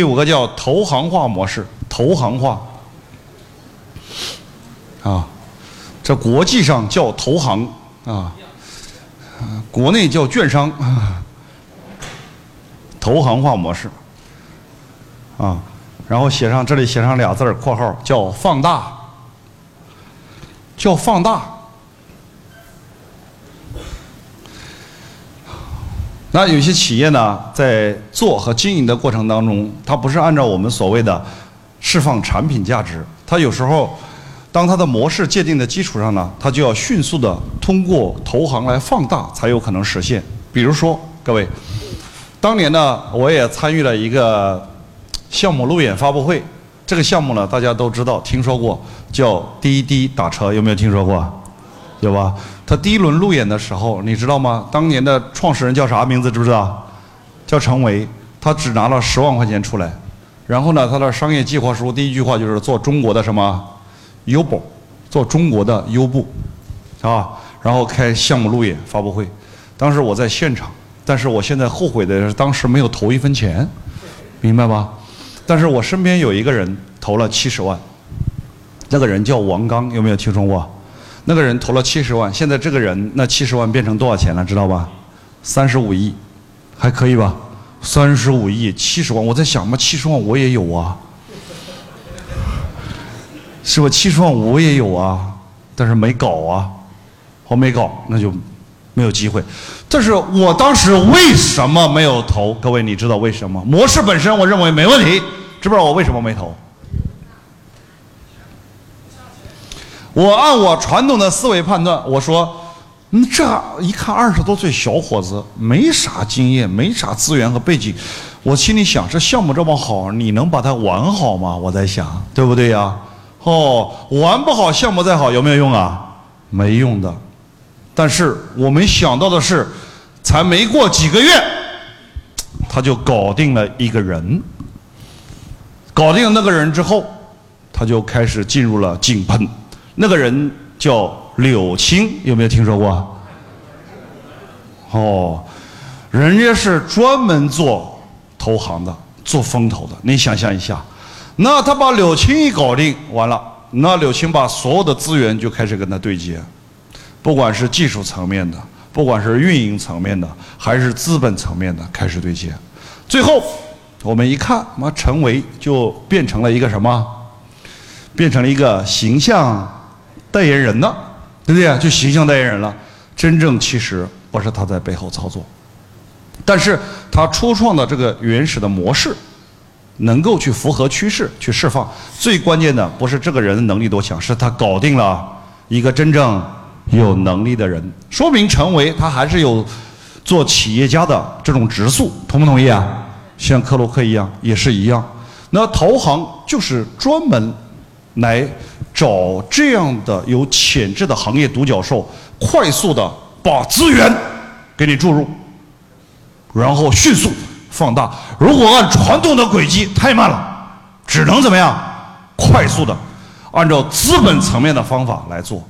第五个叫投行化模式，投行化。啊，这国际上叫投行啊，国内叫券商，投行化模式。啊，然后写上这里写上俩字儿括号叫放大，叫放大。那有些企业呢，在做和经营的过程当中，它不是按照我们所谓的释放产品价值，它有时候，当它的模式界定的基础上呢，它就要迅速的通过投行来放大，才有可能实现。比如说，各位，当年呢，我也参与了一个项目路演发布会，这个项目呢，大家都知道、听说过，叫滴滴打车，有没有听说过？有吧？他第一轮路演的时候，你知道吗？当年的创始人叫啥名字？知不知道？叫陈维。他只拿了十万块钱出来，然后呢，他的商业计划书第一句话就是做中国的什么优步，做中国的优步，啊，然后开项目路演发布会。当时我在现场，但是我现在后悔的是当时没有投一分钱，明白吗？但是我身边有一个人投了七十万，那个人叫王刚，有没有听说过？那个人投了七十万，现在这个人那七十万变成多少钱了？知道吧？三十五亿，还可以吧？三十五亿，七十万，我在想嘛，七十万我也有啊，是吧？七十万我也有啊，但是没搞啊，我没搞，那就没有机会。但是我当时为什么没有投？各位，你知道为什么？模式本身我认为没问题，知不知道我为什么没投？我按我传统的思维判断，我说，嗯，这一看二十多岁小伙子，没啥经验，没啥资源和背景，我心里想，这项目这么好，你能把它玩好吗？我在想，对不对呀？哦，玩不好，项目再好有没有用啊？没用的。但是我没想到的是，才没过几个月，他就搞定了一个人。搞定那个人之后，他就开始进入了井喷。那个人叫柳青，有没有听说过？哦，人家是专门做投行的，做风投的。你想象一下，那他把柳青一搞定，完了，那柳青把所有的资源就开始跟他对接，不管是技术层面的，不管是运营层面的，还是资本层面的，开始对接。最后，我们一看，妈陈维就变成了一个什么？变成了一个形象。代言人呢，对不对？就形象代言人了。真正其实不是他在背后操作，但是他初创的这个原始的模式，能够去符合趋势去释放。最关键的不是这个人能力多强，是他搞定了一个真正有能力的人，说明陈为他还是有做企业家的这种直素，同不同意啊？像克洛克一样也是一样。那投行就是专门来。找这样的有潜质的行业独角兽，快速的把资源给你注入，然后迅速放大。如果按传统的轨迹太慢了，只能怎么样？快速的按照资本层面的方法来做。